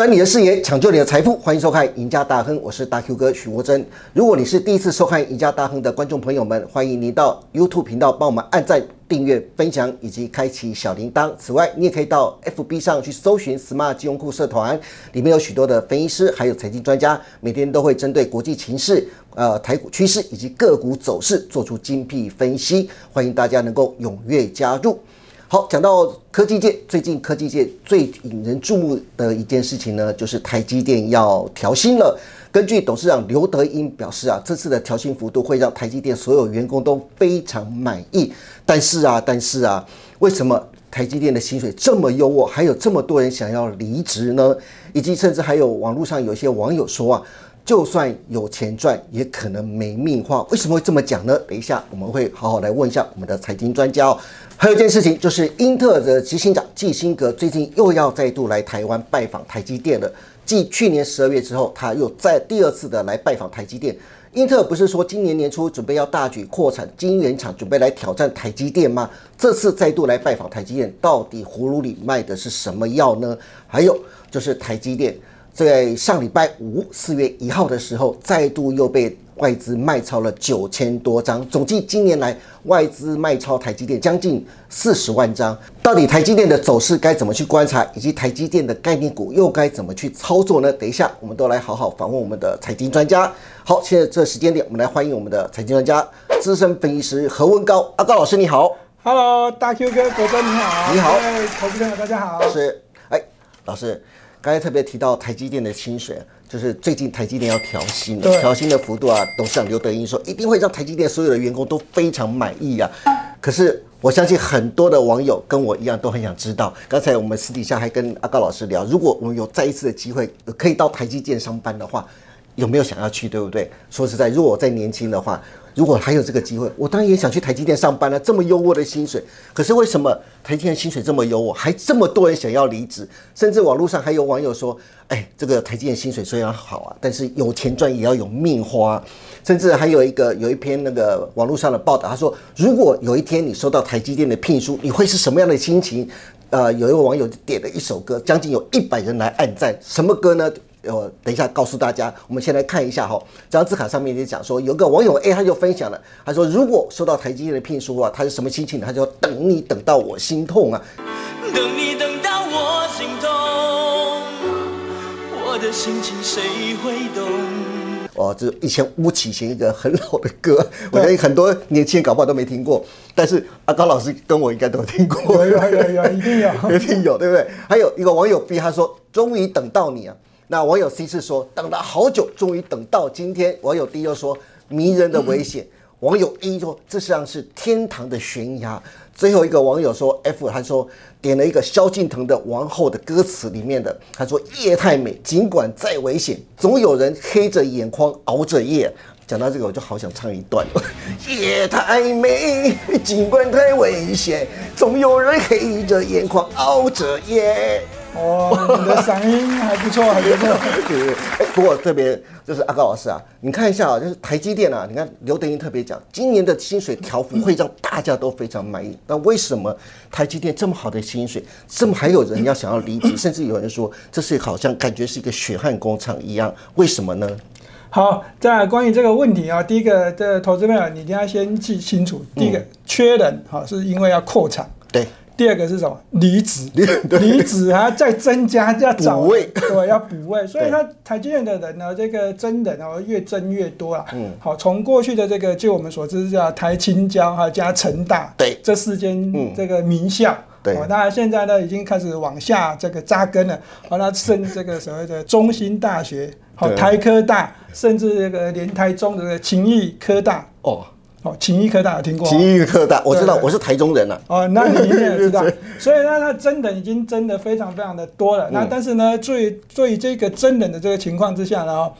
转你的视野，抢救你的财富，欢迎收看《赢家大亨》，我是大 Q 哥许国珍。如果你是第一次收看《赢家大亨》的观众朋友们，欢迎您到 YouTube 频道帮我们按赞、订阅、分享以及开启小铃铛。此外，你也可以到 FB 上去搜寻 Smart 金融库社团，里面有许多的分析师还有财经专家，每天都会针对国际情势、呃台股趋势以及个股走势做出精辟分析，欢迎大家能够踊跃加入。好，讲到科技界，最近科技界最引人注目的一件事情呢，就是台积电要调薪了。根据董事长刘德英表示啊，这次的调薪幅度会让台积电所有员工都非常满意。但是啊，但是啊，为什么台积电的薪水这么优渥，还有这么多人想要离职呢？以及甚至还有网络上有一些网友说啊。就算有钱赚，也可能没命花。为什么会这么讲呢？等一下我们会好好来问一下我们的财经专家哦。还有一件事情，就是英特尔的执行长季辛格最近又要再度来台湾拜访台积电了。继去年十二月之后，他又再第二次的来拜访台积电。英特尔不是说今年年初准备要大举扩产晶圆厂，准备来挑战台积电吗？这次再度来拜访台积电，到底葫芦里卖的是什么药呢？还有就是台积电。在上礼拜五四月一号的时候，再度又被外资卖超了九千多张，总计今年来外资卖超台积电将近四十万张。到底台积电的走势该怎么去观察，以及台积电的概念股又该怎么去操作呢？等一下，我们都来好好访问我们的财经专家。好，现在这时间点，我们来欢迎我们的财经专家、资深分析师何文高阿高老师，你好。Hello，大 Q 哥，国哥你好。你好，投资朋友大家好。是，哎，老师。刚才特别提到台积电的薪水，就是最近台积电要调薪了，调薪的幅度啊，董事长刘德英说一定会让台积电所有的员工都非常满意啊。可是我相信很多的网友跟我一样都很想知道，刚才我们私底下还跟阿高老师聊，如果我们有再一次的机会可以到台积电上班的话，有没有想要去，对不对？说实在，如果我再年轻的话。如果还有这个机会，我当然也想去台积电上班了。这么优渥的薪水，可是为什么台积电薪水这么优渥，还这么多人想要离职？甚至网络上还有网友说：“哎，这个台积电薪水虽然好啊，但是有钱赚也要有命花。”甚至还有一个有一篇那个网络上的报道，他说：“如果有一天你收到台积电的聘书，你会是什么样的心情？”呃，有一位网友点了一首歌，将近有一百人来按赞。什么歌呢？呃，等一下告诉大家，我们先来看一下哈，这张字卡上面就讲说，有个网友 A 他就分享了，他说如果收到台积电的聘书啊，他是什么心情？他就等你等到我心痛啊，等你等到我心痛，我的心情谁会懂？哦，这以前巫启贤一个很老的歌，我相信很多年轻人搞不好都没听过，但是阿高老师跟我应该都有听过，有有有，一定有，一定有，对不对？还有一个网友 B 他说，终于等到你啊。那网友 C 是说等了好久，终于等到今天。网友 D 又说迷人的危险。网友 E 说这实际上是天堂的悬崖。最后一个网友说 F 他说点了一个萧敬腾的《王后》的歌词里面的，他说夜太美，尽管再危险，总有人黑着眼眶熬着夜。讲到这个我就好想唱一段。夜太美，尽管太危险，总有人黑着眼眶熬着夜。哦，你的嗓音还不错，还不错。对对，哎，不过特别就是阿高老师啊，你看一下啊，就是台积电啊，你看刘德英特别讲，今年的薪水调幅会让大家都非常满意。那为什么台积电这么好的薪水，这么还有人要想要离职，甚至有人说这是好像感觉是一个血汗工厂一样？为什么呢？好，在关于这个问题啊，第一个的投资朋友，你一定要先记清楚，第一个缺人，好，是因为要扩产。对。第二个是什么？离子，离子还要再增加，要找位，对，要补位。所以它台积电的人呢，这个增人哦，越增越多啊。嗯，好，从过去的这个，就我们所知叫台青交哈加成大，对，这四间这个名校，对，那现在呢已经开始往下这个扎根了。好，那升这个所谓的中心大学，好，台科大，甚至这个连台中的勤益科大，哦。哦，勤益科大有听过？勤益科大，我知道，我是台中人啊。哦，那你应该也知道。所以呢，他真的已经真的非常非常的多了。那但是呢，最最这个真人的这个情况之下呢，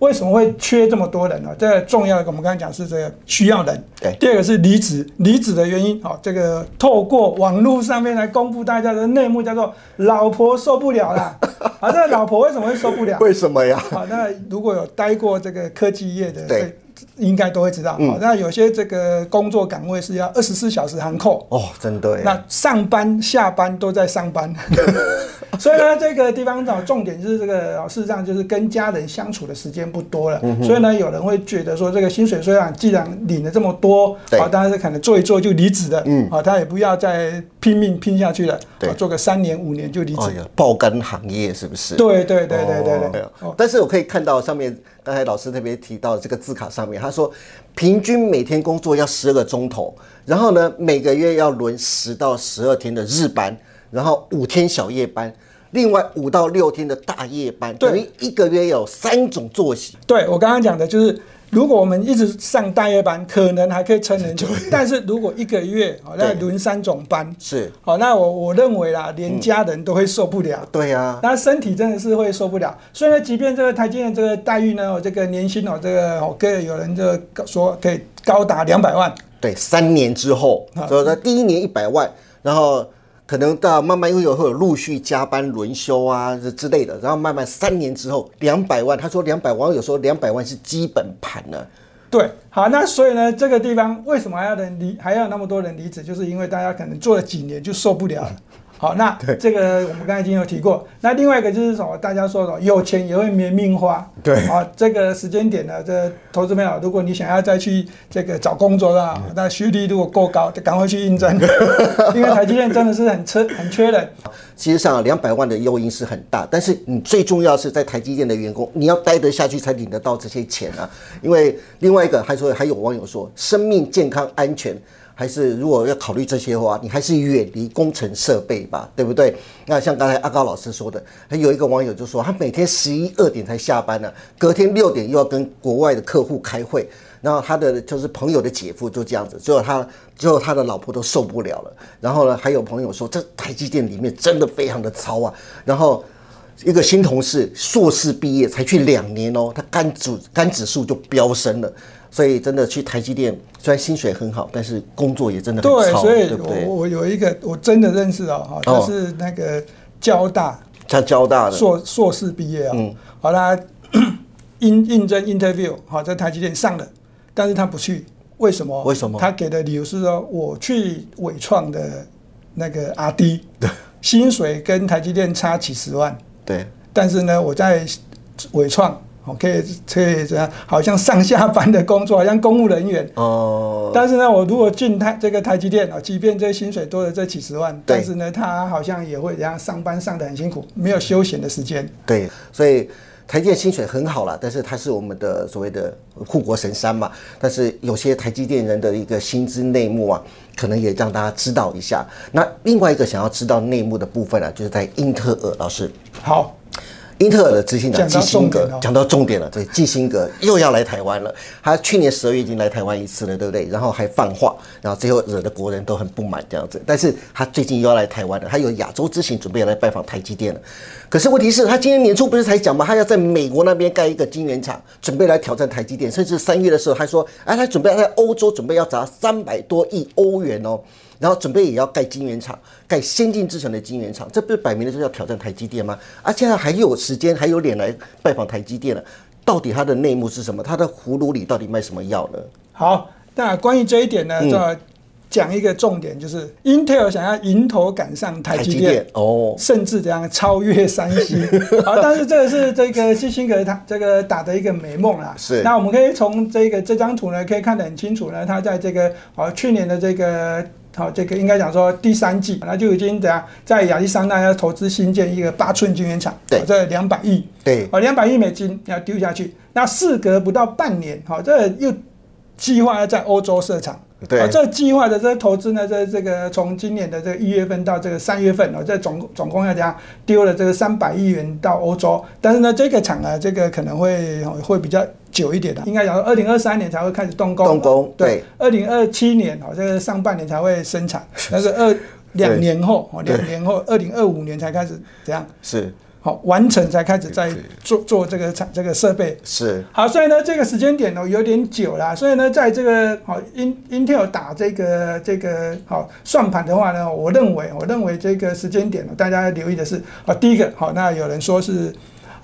为什么会缺这么多人呢？这个重要的，我们刚才讲是这个需要人。对。第二个是离职，离职的原因，哦，这个透过网络上面来公布大家的内幕，叫做老婆受不了了。啊，这个老婆为什么会受不了？为什么呀？啊，那如果有待过这个科技业的，对。应该都会知道，好，那有些这个工作岗位是要二十四小时航扣哦，真的。那上班下班都在上班，所以呢，这个地方找重点就是这个，事实上就是跟家人相处的时间不多了。所以呢，有人会觉得说，这个薪水虽然既然领了这么多，好，当然是可能做一做就离职的，嗯，好，他也不要再拼命拼下去了，对，做个三年五年就离职。爆肝行业是不是？对对对对对对。但是我可以看到上面，刚才老师特别提到这个字卡上面，他说平均每天工作要十二个钟头，然后呢，每个月要轮十到十二天的日班。然后五天小夜班，另外五到六天的大夜班，等于一个月有三种作息。对我刚刚讲的就是，如果我们一直上大夜班，可能还可以撑很久。但是如果一个月哦那轮三种班，是好，那我我认为啦，连家人都会受不了。对呀，那身体真的是会受不了。所以呢，即便这个台积电这个待遇呢，这个年薪哦，这个哦，可以有人就说可以高达两百万。对，三年之后，所以说第一年一百万，然后。可能到慢慢又有会有陆续加班轮休啊之类的，然后慢慢三年之后两百万，他说两百万，有时候两百万是基本盘了。对，好，那所以呢，这个地方为什么还要人离，还要那么多人离职，就是因为大家可能做了几年就受不了。好，那这个我们刚才已经有提过。那另外一个就是什么？大家说的有钱也会没命花。对啊，这个时间点呢，这投资朋友，如果你想要再去这个找工作的，那学历如果够高，就赶快去应征，因为台积电真的是很缺很缺人。其实上两百万的诱因是很大，但是你最重要是在台积电的员工，你要待得下去才领得到这些钱啊。因为另外一个还说，还有网友说，生命健康安全。还是如果要考虑这些的话，你还是远离工程设备吧，对不对？那像刚才阿高老师说的，还有一个网友就说，他每天十一二点才下班呢，隔天六点又要跟国外的客户开会，然后他的就是朋友的姐夫就这样子，最后他最后他的老婆都受不了了。然后呢，还有朋友说，这台积电里面真的非常的糙啊。然后一个新同事硕士毕业才去两年哦，他肝指肝指数就飙升了。所以真的去台积电，虽然薪水很好，但是工作也真的很对，所以我我有一个我真的认识哦，哈，他是那个交大，他交大的。硕硕士毕业啊，嗯，好他 应应征 interview 好在台积电上了，但是他不去，为什么？为什么？他给的理由是说，我去伟创的那个阿 D，薪水跟台积电差几十万，对，但是呢，我在伟创。哦，可以可以这样，好像上下班的工作，好像公务人员。哦。但是呢，我如果进台这个台积电啊，即便这薪水多了这几十万，但是呢，他好像也会这样上班上的很辛苦，没有休闲的时间。对，所以台积电薪水很好了，但是它是我们的所谓的护国神山嘛。但是有些台积电人的一个薪资内幕啊，可能也让大家知道一下。那另外一个想要知道内幕的部分呢，就是在英特尔老师。好。英特尔的执行长基辛格讲到重点了，对，基辛格又要来台湾了。他去年十二月已经来台湾一次了，对不对？然后还放话，然后最后惹得国人都很不满这样子。但是他最近又要来台湾了，他有亚洲之行，准备要来拜访台积电了。可是问题是，他今年年初不是才讲吗？他要在美国那边盖一个晶圆厂，准备来挑战台积电。甚至三月的时候还说，哎，他准备在欧洲准备要砸三百多亿欧元哦。然后准备也要盖晶圆厂，盖先进制程的晶圆厂，这不是摆明了就是要挑战台积电吗？啊，现在还有时间，还有脸来拜访台积电了？到底它的内幕是什么？它的葫芦里到底卖什么药呢？好，那关于这一点呢，就要讲一个重点，就是 Intel 想要迎头赶上台积电哦，甚至这样超越三星。好，但是这个是这个基辛格他这个打的一个美梦啦。是。那我们可以从这个这张图呢，可以看得很清楚呢，他在这个哦去年的这个。好，这个应该讲说第三季，那就已经怎样在亚利桑那要投资新建一个八寸晶圆厂，对，这两百亿，对，哦，两百亿美金要丢下去，那事隔不到半年，好，这又计划要在欧洲设厂。对，这计划的这个投资呢，在这个从今年的这个一月份到这个三月份哦，这总总共要讲丢了这个三百亿元到欧洲，但是呢，这个厂呢，这个可能会会比较久一点的，应该讲二零二三年才会开始动工。动工，对，二零二七年哦，这个上半年才会生产，但是。二两年后哦，两年后二零二五年才开始这样。是。好，完成才开始在做做这个产这个设备。是。好，所以呢，这个时间点呢有点久了，所以呢，在这个 Intel 打这个这个好算盘的话呢，我认为我认为这个时间点呢，大家要留意的是啊，第一个好，那有人说是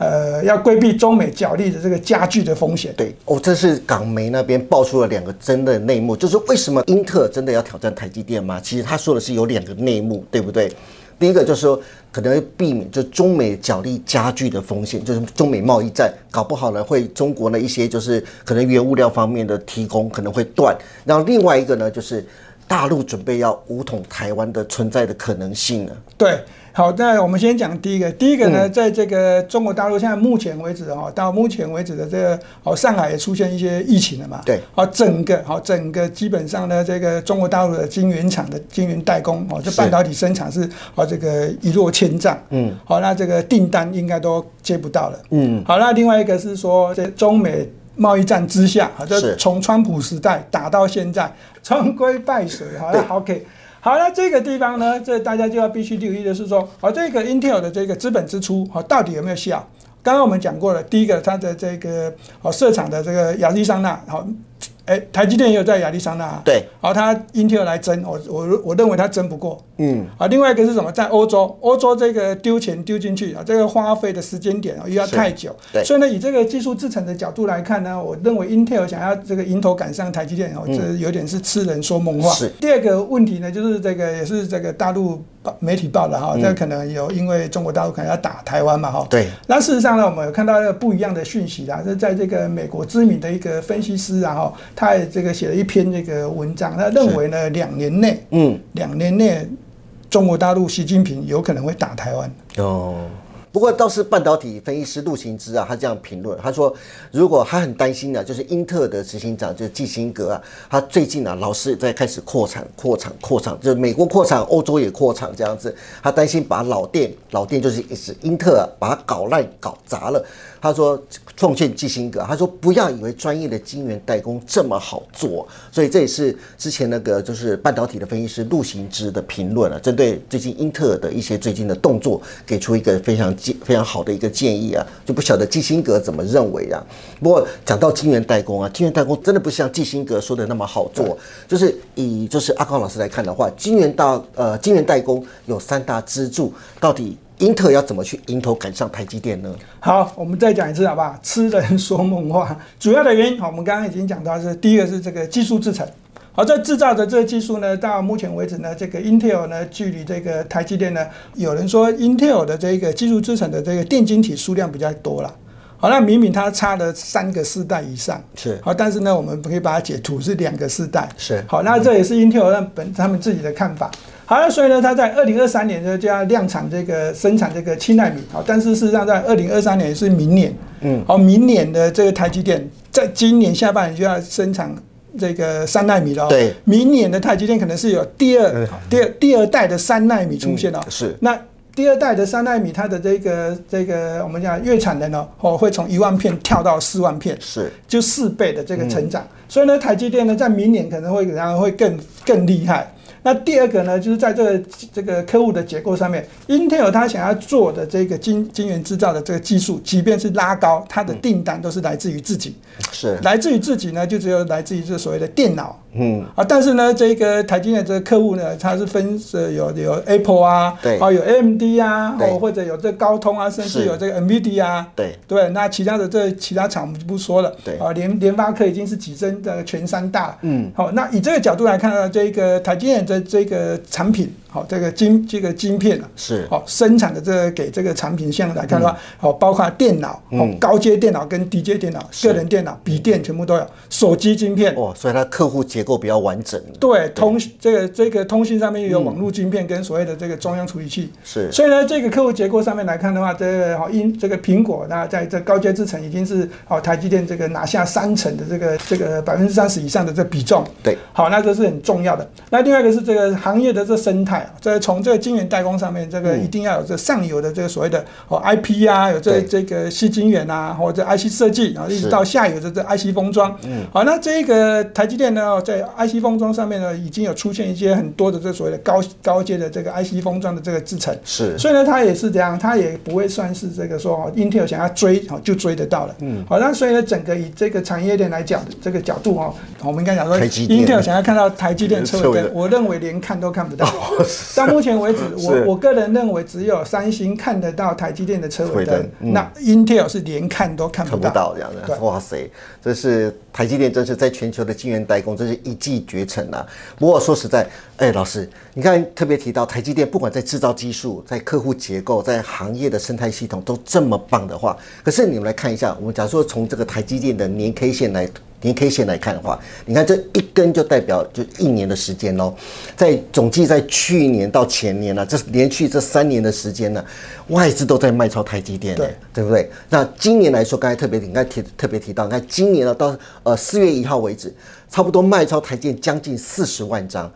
呃要规避中美角力的这个加剧的风险。对哦，这是港媒那边爆出了两个真的内幕，就是为什么英特尔真的要挑战台积电吗？其实他说的是有两个内幕，对不对？第一个就是说，可能会避免就中美角力加剧的风险，就是中美贸易战搞不好呢，会中国的一些就是可能原物料方面的提供可能会断。然后另外一个呢，就是大陆准备要武统台湾的存在的可能性呢。对。好，那我们先讲第一个。第一个呢，在这个中国大陆，现在目前为止哈，到目前为止的这个哦，上海也出现一些疫情了嘛。对。好，整个好，整个基本上呢，这个中国大陆的晶圆厂的晶圆代工哦，这半导体生产是哦，这个一落千丈。嗯。好，那这个订单应该都接不到了。嗯。好，那另外一个是说，在中美贸易战之下，好，就从川普时代打到现在，终归败水。好，那 OK。好，那这个地方呢，这大家就要必须留意的是说，哦，这个 Intel 的这个资本支出，哦，到底有没有效？刚刚我们讲过了，第一个，它的这个哦设厂的这个亚利桑那，好。哎，台积电也有在亚利桑那，对，好，他 Intel 来争，我我我认为他争不过，嗯，啊，另外一个是什么，在欧洲，欧洲这个丢钱丢进去啊，这个花费的时间点啊又要太久，对，所以呢，以这个技术制成的角度来看呢，我认为 Intel 想要这个迎头赶上台积电哦，这有点是痴人说梦话。是，第二个问题呢，就是这个也是这个大陆媒体报的哈，这可能有因为中国大陆可能要打台湾嘛哈，对，那事实上呢，我们有看到一个不一样的讯息啦，是在这个美国知名的一个分析师然后。他也这个写了一篇这个文章，他认为呢，两年内，嗯，两年内，中国大陆习近平有可能会打台湾。哦。不过倒是半导体分析师陆行之啊，他这样评论，他说如果他很担心呢，就是英特尔的执行长就是基辛格啊，他最近啊老是在开始扩产、扩产、扩产，就是美国扩产，欧洲也扩产这样子，他担心把老店、老店就是是英特尔把它搞烂、搞砸了。他说奉劝基辛格，他说不要以为专业的晶圆代工这么好做，所以这也是之前那个就是半导体的分析师陆行之的评论啊，针对最近英特尔的一些最近的动作，给出一个非常。非常好的一个建议啊，就不晓得基辛格怎么认为啊。不过讲到晶圆代工啊，晶圆代工真的不像基辛格说的那么好做。就是以就是阿康老师来看的话，晶圆到呃晶圆代工有三大支柱，到底英特尔要怎么去迎头赶上台积电呢？好，我们再讲一次好不好？痴人说梦话。主要的原因，好，我们刚刚已经讲到是第一个是这个技术制程。好，这制造的这个技术呢，到目前为止呢，这个 Intel 呢，距离这个台积电呢，有人说 Intel 的这个技术制成的这个电晶体数量比较多了。好，那明明它差了三个世代以上，是好，但是呢，我们可以把它解图是两个世代，是好，那这也是 Intel 本他们自己的看法。好，那所以呢，它在二零二三年呢就要量产这个生产这个七纳米，好，但是事实上在二零二三年是明年，嗯，好，明年的这个台积电在今年下半年就要生产。这个三纳米了，对，明年的台积电可能是有第二、第二、第二代的三纳米出现了。是，那第二代的三纳米，它的这个这个我们讲月产能呢，哦，会从一万片跳到四万片，是，就四倍的这个成长。所以呢，台积电呢，在明年可能会然后会更更厉害。那第二个呢，就是在这个这个客户的结构上面，Intel 它想要做的这个晶晶圆制造的这个技术，即便是拉高，它的订单都是来自于自己，是来自于自己呢，就只有来自于这所谓的电脑。嗯。啊，但是呢，这个台积电这个客户呢，它是分是有有 Apple 啊，对，啊有 AMD 啊，哦或者有这高通啊，甚至有这个 NVIDIA 啊，对。对，那其他的这其他厂我们就不说了，对。啊，联联发科已经是跻身的全三大，嗯，好，那以这个角度来看呢，这个台积电的这个产品。好，这个晶这个晶片啊，是好生产的这个给这个产品线来看的话，好包括电脑，好高阶电脑跟低阶电脑，个人电脑、笔电全部都有，手机晶片哦，所以它客户结构比较完整。对，通这个这个通信上面又有网络晶片跟所谓的这个中央处理器，是。所以呢，这个客户结构上面来看的话，这个好因这个苹果那在这高阶制程已经是好台积电这个拿下三成的这个这个百分之三十以上的这比重。对，好，那这是很重要的。那另外一个是这个行业的这生态。在从这个晶圆代工上面，这个一定要有这上游的这个所谓的哦 IP 啊，有这这个细晶圆啊，或者 IC 设计，然后一直到下游的这 IC 封装。嗯，好，那这个台积电呢，在 IC 封装上面呢，已经有出现一些很多的这所谓的高高阶的这个 IC 封装的这个制程。是，所以呢，它也是这样，它也不会算是这个说 Intel 想要追哦就追得到了。嗯，好，那所以呢，整个以这个产业链来讲的这个角度哦，我们应该讲说，Intel 想要看到台积电 车尾灯，我认为连看都看不到。到目前为止，我我个人认为只有三星看得到台积电的车尾灯，那 Intel 是连看都看不到这样的。哇塞，这是台积电真是在全球的晶圆代工，真是一骑绝尘啊！不过说实在，哎，老师，你看特别提到台积电，不管在制造技术、在客户结构、在行业的生态系统都这么棒的话，可是你们来看一下，我们假如说从这个台积电的年 K 线来。年 K 线来看的话，你看这一根就代表就一年的时间喽。在总计在去年到前年呢，这连续这三年的时间呢，外资都在卖超台积电，对对不对？那今年来说，刚才特别你看提特别提到，你看今年呢到呃四月一号为止，差不多卖超台积电将近四十万张。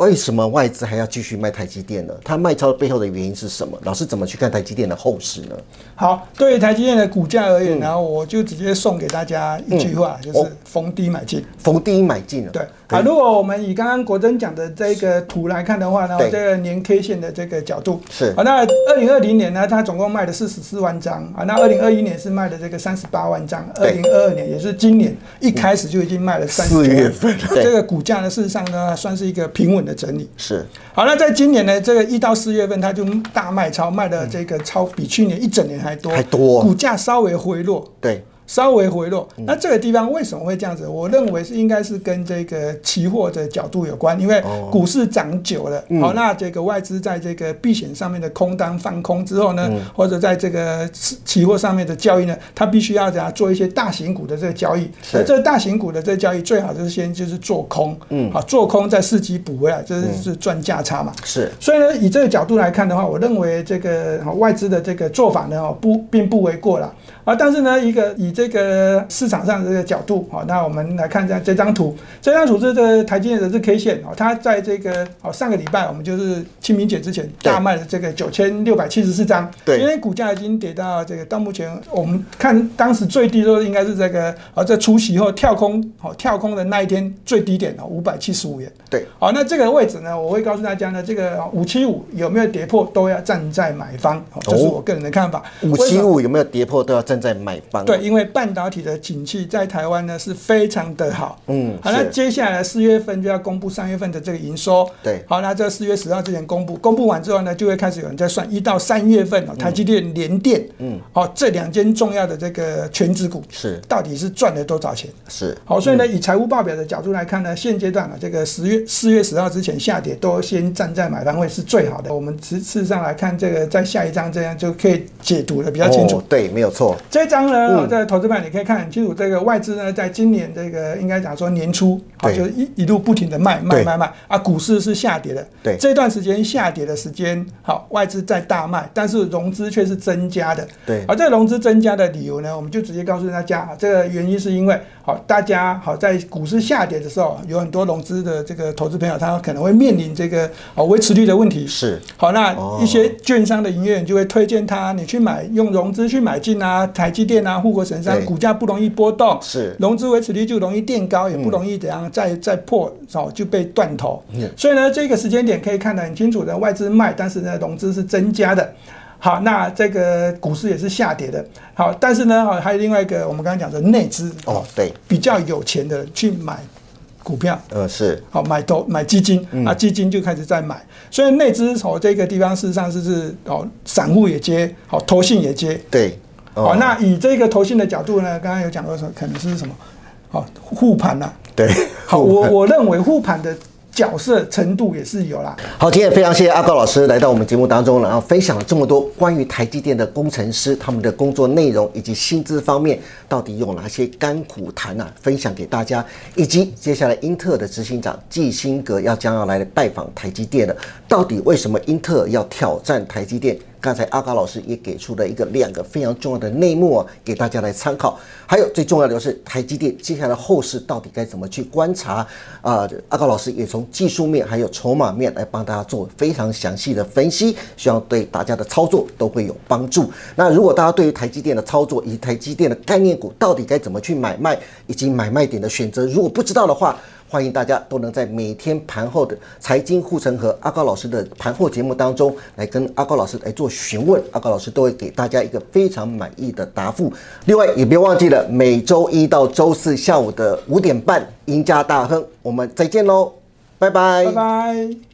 为什么外资还要继续卖台积电呢？它卖超背后的原因是什么？老师怎么去看台积电的后市呢？好，对于台积电的股价而言，然后我就直接送给大家一句话，就是逢低买进，逢低买进对。啊，如果我们以刚刚国珍讲的这个图来看的话呢，这个年 K 线的这个角度。是。啊，那二零二零年呢，它总共卖了四十四万张。啊，那二零二一年是卖的这个三十八万张，二零二二年也是今年一开始就已经卖了三四月份，这个股价呢，事实上呢，算是一个平稳的整理。是好，那在今年呢，这个一到四月份，它就大卖超，卖的这个超比去年一整年还多，还多，股价稍微回落。对。稍微回落，那这个地方为什么会这样子？我认为是应该是跟这个期货的角度有关，因为股市涨久了，好，那这个外资在这个避险上面的空单放空之后呢，或者在这个期货上面的交易呢，它必须要怎样做一些大型股的这个交易？而这大型股的这个交易最好就是先就是做空，嗯，好，做空再伺机补回来，这是赚价差嘛？是。所以呢，以这个角度来看的话，我认为这个外资的这个做法呢，不并不为过了。啊，但是呢，一个以这个市场上的这个角度，好，那我们来看一下这张图。这张图是这个台积电的这 K 线哦，它在这个哦上个礼拜，我们就是清明节之前大卖了这个九千六百七十四张。对，因为股价已经跌到这个到目前我们看当时最低都应该是这个哦在除夕后跳空哦跳空的那一天最低点哦五百七十五元。对，好，那这个位置呢，我会告诉大家呢，这个五七五有没有跌破都要站在买方，这是我个人的看法。五七五有没有跌破都要。站在买方对，因为半导体的景气在台湾呢是非常的好。嗯，好，那接下来四月份就要公布三月份的这个营收。对，好，那这四月十号之前公布，公布完之后呢，就会开始有人在算一到三月份哦，台积电、联电，嗯，好，这两间重要的这个全指股是到底是赚了多少钱？是好，所以呢，以财务报表的角度来看呢，现阶段呢，这个十月四月十号之前下跌都先站在买方位是最好的。我们实上来看，这个在下一章这样就可以解读的比较清楚。对，没有错。这张呢，在投资版你可以看很清楚，这个外资呢，在今年这个应该讲说年初，啊，就一一路不停的卖卖卖卖啊，股市是下跌的。对，这段时间下跌的时间，好，外资在大卖，但是融资却是增加的。对，而这个融资增加的理由呢，我们就直接告诉大家，这个原因是因为，好，大家好在股市下跌的时候，有很多融资的这个投资朋友，他可能会面临这个啊维持率的问题。是，好，那一些券商的营业员就会推荐他，你去买用融资去买进啊。台积电啊，护国神山，股价不容易波动，是融资维持率就容易垫高，也不容易怎样再再破，哦就被断头。所以呢，这个时间点可以看得很清楚的，外资卖，但是呢，融资是增加的。好，那这个股市也是下跌的。好，但是呢，还有另外一个，我们刚刚讲的内资哦，对，比较有钱的去买股票，呃，是好买投买基金啊，基金就开始在买。所以内资从这个地方事实上是是哦，散户也接，好，投信也接，对。好，那以这个投信的角度呢，刚刚有讲过说，可能是什么？好，护盘呐。对，好，我我认为护盘的。角色程度也是有啦。好，今天非常谢谢阿高老师来到我们节目当中，然后分享了这么多关于台积电的工程师他们的工作内容以及薪资方面到底有哪些甘苦谈啊，分享给大家，以及接下来英特尔的执行长季辛格要将要来拜访台积电了，到底为什么英特尔要挑战台积电？刚才阿高老师也给出了一个两个非常重要的内幕啊，给大家来参考。还有最重要的就是台积电接下来后市到底该怎么去观察啊？阿高老师也从技术面还有筹码面来帮大家做非常详细的分析，希望对大家的操作都会有帮助。那如果大家对于台积电的操作以及台积电的概念股到底该怎么去买卖以及买卖点的选择，如果不知道的话，欢迎大家都能在每天盘后的财经护城河阿高老师的盘后节目当中来跟阿高老师来做询问，阿高老师都会给大家一个非常满意的答复。另外也别忘记了每周一到周四下午的五点半赢家大亨，我们再见喽，拜拜，拜拜。